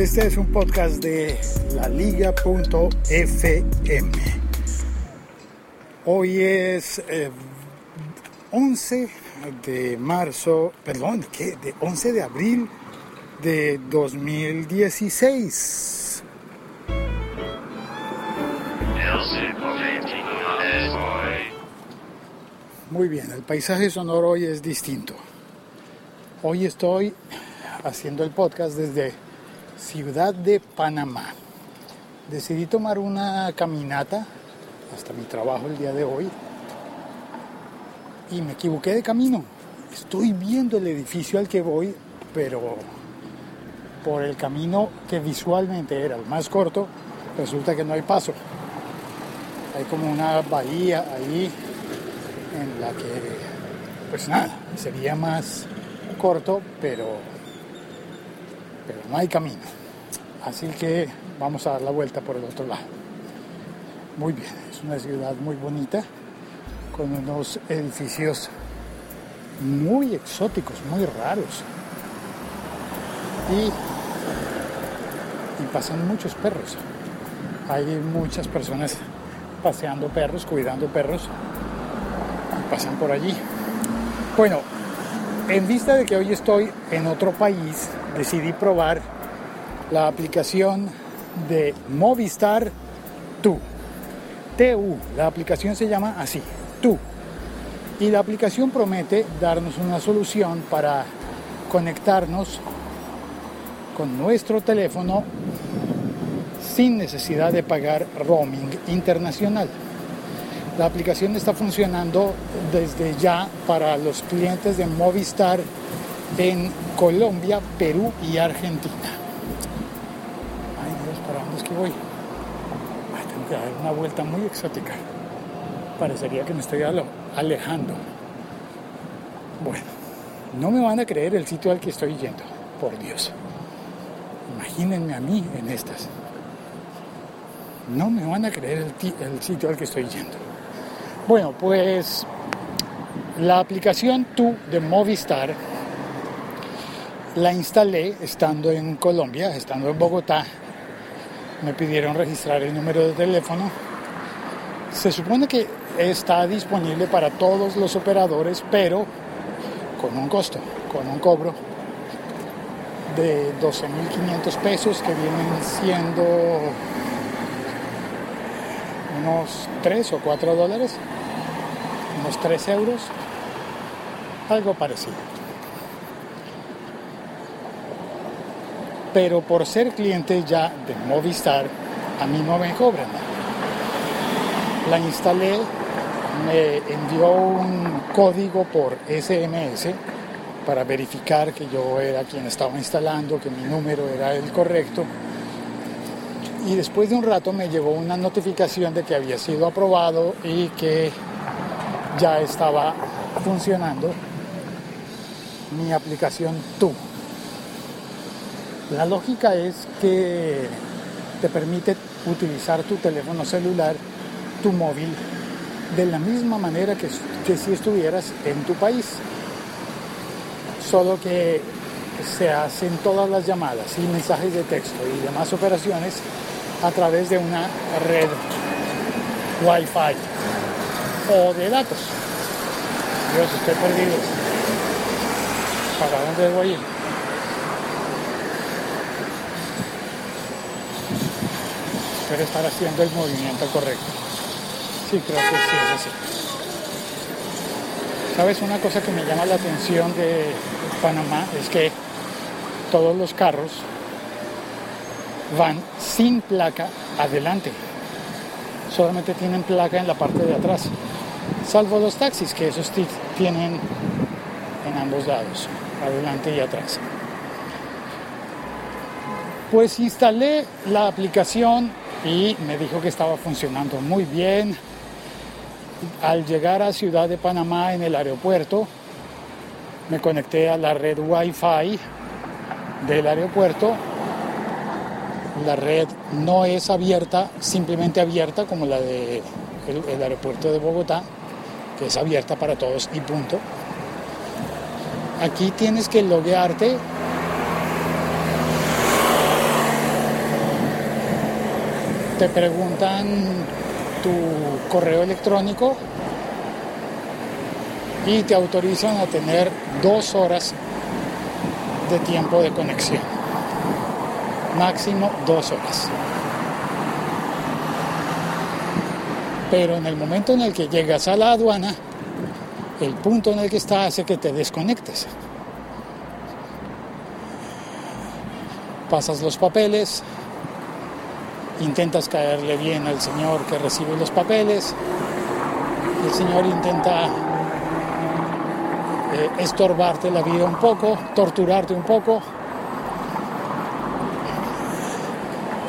Este es un podcast de la liga.fm. Hoy es 11 eh, de marzo, perdón, ¿qué? De 11 de abril de 2016. Muy bien, el paisaje sonoro hoy es distinto. Hoy estoy haciendo el podcast desde Ciudad de Panamá. Decidí tomar una caminata hasta mi trabajo el día de hoy y me equivoqué de camino. Estoy viendo el edificio al que voy, pero por el camino que visualmente era el más corto, resulta que no hay paso. Hay como una bahía ahí en la que, pues nada, sería más corto, pero pero no hay camino. Así que vamos a dar la vuelta por el otro lado. Muy bien, es una ciudad muy bonita, con unos edificios muy exóticos, muy raros. Y, pasan muchos perros. Hay muchas personas paseando perros, cuidando perros, y pasan por allí. Bueno, en vista de que hoy estoy en otro país, decidí probar la aplicación de Movistar Tu. TU, la aplicación se llama así, Tu. Y la aplicación promete darnos una solución para conectarnos con nuestro teléfono sin necesidad de pagar roaming internacional. La aplicación está funcionando desde ya para los clientes de Movistar en Colombia, Perú y Argentina. Ay Dios, ¿para dónde es que voy? tengo que dar una vuelta muy exótica. Parecería que me estoy alejando. Bueno, no me van a creer el sitio al que estoy yendo, por Dios. Imagínense a mí en estas. No me van a creer el, el sitio al que estoy yendo. Bueno, pues la aplicación Tu de Movistar la instalé estando en Colombia, estando en Bogotá. Me pidieron registrar el número de teléfono. Se supone que está disponible para todos los operadores, pero con un costo, con un cobro de 12.500 pesos que vienen siendo unos 3 o 4 dólares unos 3 euros, algo parecido. Pero por ser cliente ya de Movistar, a mí no me cobran. La instalé, me envió un código por SMS para verificar que yo era quien estaba instalando, que mi número era el correcto. Y después de un rato me llegó una notificación de que había sido aprobado y que ya estaba funcionando mi aplicación Tu. La lógica es que te permite utilizar tu teléfono celular, tu móvil, de la misma manera que, si estuvieras en tu país. Solo que se hacen todas las llamadas y mensajes de texto y demás operaciones a través de una red Wi-Fi o de datos. Dios, estoy perdido. ¿Para dónde debo ir? Estar haciendo el movimiento correcto. Sí, creo que sí es así. ¿Sabes? Una cosa que me llama la atención de Panamá es que todos los carros van sin placa adelante. Solamente tienen placa en la parte de atrás salvo los taxis, que esos tienen en ambos lados, adelante y atrás. Pues instalé la aplicación y me dijo que estaba funcionando muy bien. Al llegar a Ciudad de Panamá en el aeropuerto, me conecté a la red Wi-Fi del aeropuerto. La red no es abierta, simplemente abierta como la del de aeropuerto de Bogotá, que es abierta para todos y punto. Aquí tienes que loguearte te preguntan tu correo electrónico y te autorizan a tener dos horas de tiempo de conexión. Máximo dos horas. Pero en el momento en el que llegas a la aduana, el punto en el que está hace que te desconectes. Pasas los papeles, intentas caerle bien al señor que recibe los papeles, el señor intenta eh, estorbarte la vida un poco, torturarte un poco.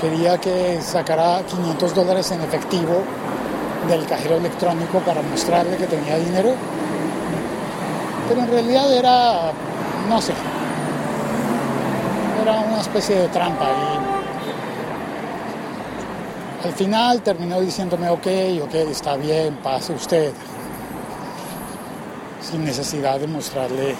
Quería que sacara 500 dólares en efectivo del cajero electrónico para mostrarle que tenía dinero. Pero en realidad era, no sé, era una especie de trampa y al final terminó diciéndome, ok, ok, está bien, pase usted, sin necesidad de mostrarle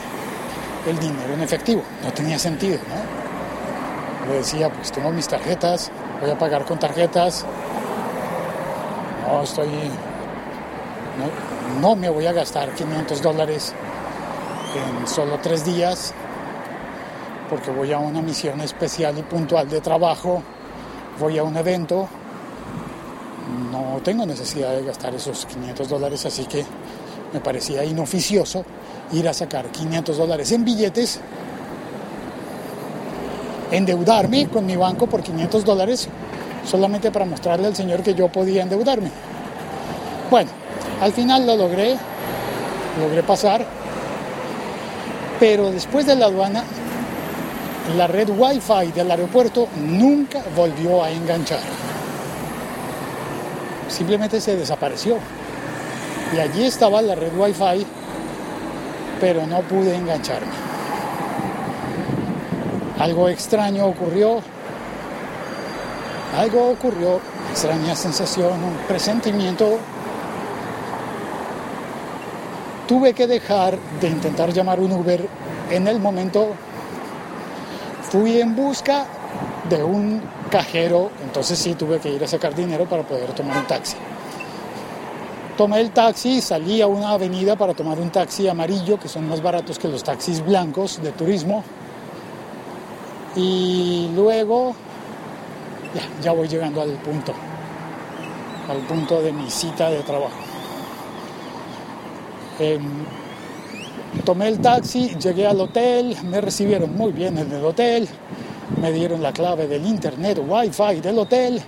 el dinero en efectivo. No tenía sentido, ¿no? Le decía, pues tengo mis tarjetas, voy a pagar con tarjetas, no estoy, no, no me voy a gastar 500 dólares en solo tres días porque voy a una misión especial y puntual de trabajo, voy a un evento, tengo necesidad de gastar esos 500 dólares, así que me parecía inoficioso ir a sacar 500 dólares en billetes, endeudarme con mi banco por 500 dólares solamente para mostrarle al señor que yo podía endeudarme. Bueno, al final lo logré, logré pasar, pero después de la aduana, la red Wi-Fi del aeropuerto nunca volvió a enganchar. Simplemente se desapareció. Y allí estaba la red Wi-Fi, pero no pude engancharme. Algo extraño ocurrió. Algo ocurrió, extraña sensación, un presentimiento. Tuve que dejar de intentar llamar un Uber en el momento. Fui en busca de un cajero, entonces sí tuve que ir a sacar dinero para poder tomar un taxi. Tomé el taxi, salí a una avenida para tomar un taxi amarillo, que son más baratos que los taxis blancos de turismo. Y luego, ya, voy llegando al punto, al punto de mi cita de trabajo. Em, tomé el taxi, llegué al hotel, me recibieron muy bien en el hotel, me dieron la clave del internet wifi del hotel,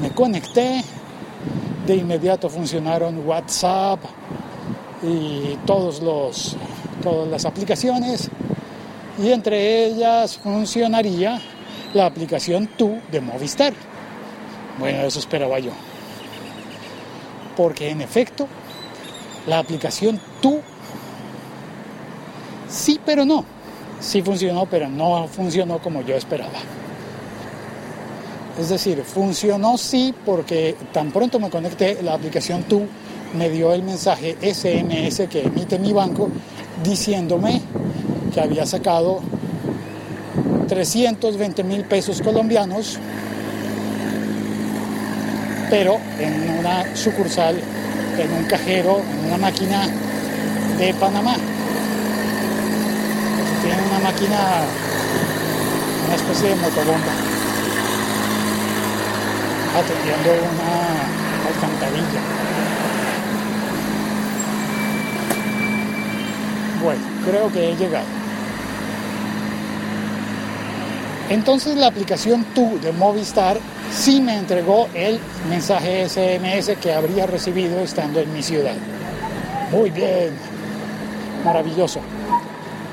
me conecté, de inmediato funcionaron WhatsApp y todos los, todas las aplicaciones y entre ellas funcionaría la aplicación Tu de Movistar. Bueno, eso esperaba yo. Porque en efecto, la aplicación Tu sí, pero no. Sí funcionó, pero no funcionó como yo esperaba. Es decir, funcionó sí porque tan pronto me conecté, la aplicación Tú me dio el mensaje SMS que emite mi banco diciéndome que había sacado 320 mil pesos colombianos, pero en una sucursal, en un cajero, en una máquina de Panamá. Tiene una máquina, una especie de motobomba atendiendo una alcantarilla. Bueno, creo que he llegado. Entonces la aplicación Tu de Movistar sí me entregó el mensaje SMS que habría recibido estando en mi ciudad. Muy bien, maravilloso.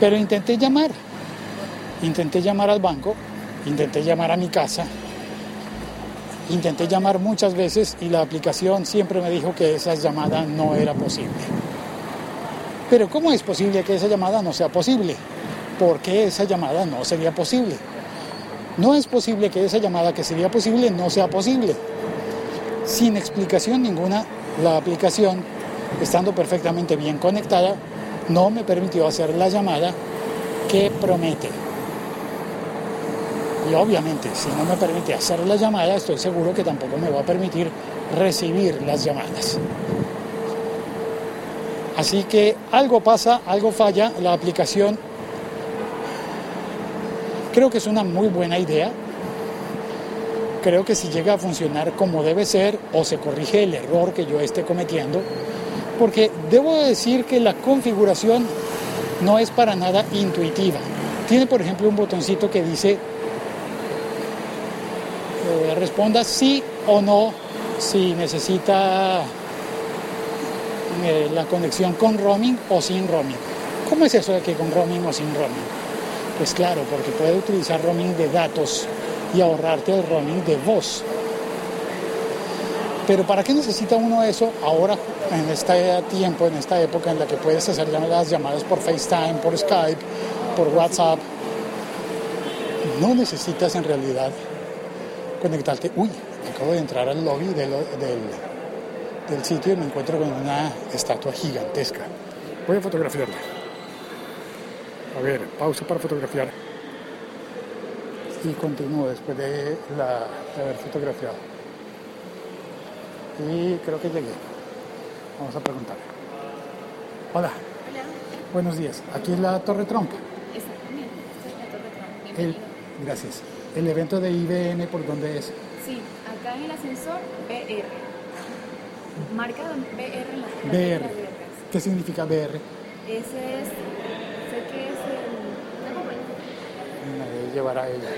Pero intenté llamar, intenté llamar al banco, intenté llamar a mi casa Intenté llamar muchas veces y la aplicación siempre me dijo que esa llamada no era posible. Pero ¿cómo es posible que esa llamada no sea posible? ¿Por qué esa llamada no sería posible? No es posible que esa llamada que sería posible no sea posible. Sin explicación ninguna, la aplicación, estando perfectamente bien conectada, no me permitió hacer la llamada que promete. Y obviamente, si no me permite hacer la llamada, estoy seguro que tampoco me va a permitir recibir las llamadas. Así que algo pasa, algo falla, la aplicación creo que es una muy buena idea. Creo que si llega a funcionar como debe ser o se corrige el error que yo esté cometiendo, porque debo decir que la configuración no es para nada intuitiva. Tiene, por ejemplo, un botoncito que dice eh, responda sí o no si necesita eh, la conexión con roaming o sin roaming. ¿Cómo es eso de que con roaming o sin roaming? Pues claro, porque puede utilizar roaming de datos y ahorrarte el roaming de voz. Pero ¿para qué necesita uno eso ahora en este tiempo, en esta época en la que puedes hacer las llamadas por FaceTime, por Skype, por WhatsApp? No necesitas en realidad conectarte. Uy, acabo de entrar al lobby del, del, sitio y me encuentro con una estatua gigantesca. Voy a fotografiarla. A ver, pausa para fotografiar. Y continúo después de, la, de haber fotografiado. Y creo que llegué. Vamos a preguntar. Hola. Hola. Buenos días. Aquí es la Torre Trump. Exactamente. Es la Torre Trump. El, gracias. ¿El evento de IBN por dónde es? Sí, acá en el ascensor BR. Marca BR en la BR. atrás. ¿Qué significa BR? Ese es. Sé que es el. compañía. Me llevará ella.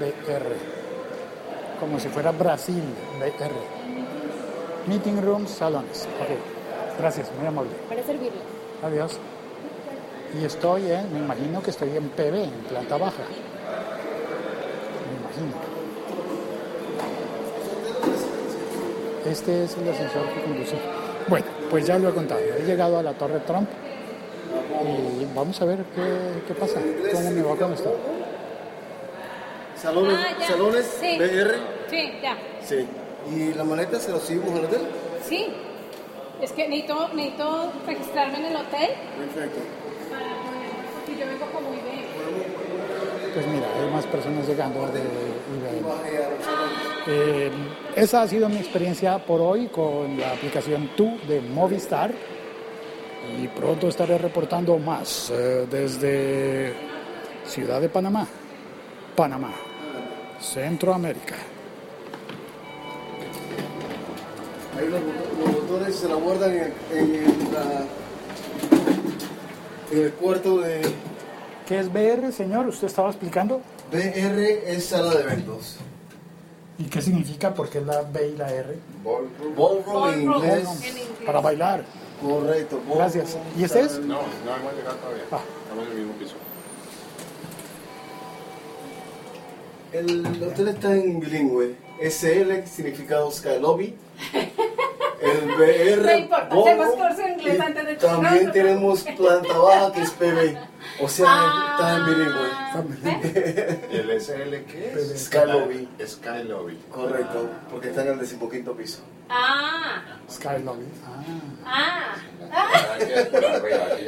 BR. Como si fuera Brasil, BR. Meeting rooms, salones. Ok. Gracias, muy amable. Para servirle. Adiós. Y estoy en, me imagino que estoy en PB, en planta baja. Me imagino. Este es el ascensor que conduce. Bueno, pues ya lo he contado. He llegado a la Torre Trump y vamos a ver qué, qué pasa, cómo me va con esto. Salones, Ah, salones Sí. BR. Sí, ya. Sí. ¿Y la maleta se la subimos al hotel? Sí. Es que necesito, necesito registrarme en el hotel Perfecto. para poder. Porque yo vengo como IBM. Pues mira, hay más personas llegando de IBM. Eh, esa ha sido mi experiencia por hoy con la aplicación Tu de Movistar y pronto estaré reportando más eh, desde Ciudad de Panamá, Panamá, Centroamérica. Ahí los, los botones se la guardan en, en, en la- en el cuarto de ¿Qué es BR, señor? ¿Usted estaba explicando? BR es sala de eventos. ¿Y qué significa? ¿Por qué la B y la R? Ballroom en inglés. En inglés. Para bailar. Correcto. ballroom. Gracias. ¿Y este es? No, no hemos llegado todavía. Ah. Estamos en el mismo piso. El hotel está en bilingüe. SL significa Sky Lobby. El BR. No hacemos curso inglés y antes de También tenemos planta baja que es PB. O sea, está en bilingüe. Ah, ¿ves? ¿Y el SL qué es? Sky Lobby. Sky Lobby. Correcto, porque está en el decimoquinto piso. Ah, Sky Lobby. Ah. ah.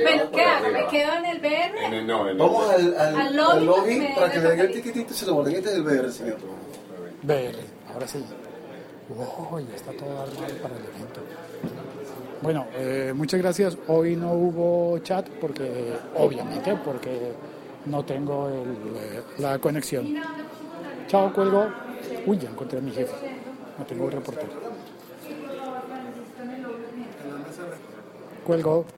Bueno, ¿qué hago? ¿Me quedo en el BR? En el, no, en el Vamos al, al, Al lobby, al lobby me- para que me le den el tiquitito y se lo guarden. Este es el BR, señor. BR, ahora sí. Wow, ya está todo armado para el evento. Bueno, eh, muchas gracias. Hoy no hubo chat porque, obviamente, porque no tengo el, eh, la conexión. Chao, cuelgo. Uy, ya encontré a mi jefe. No tengo el reportero. Cuelgo.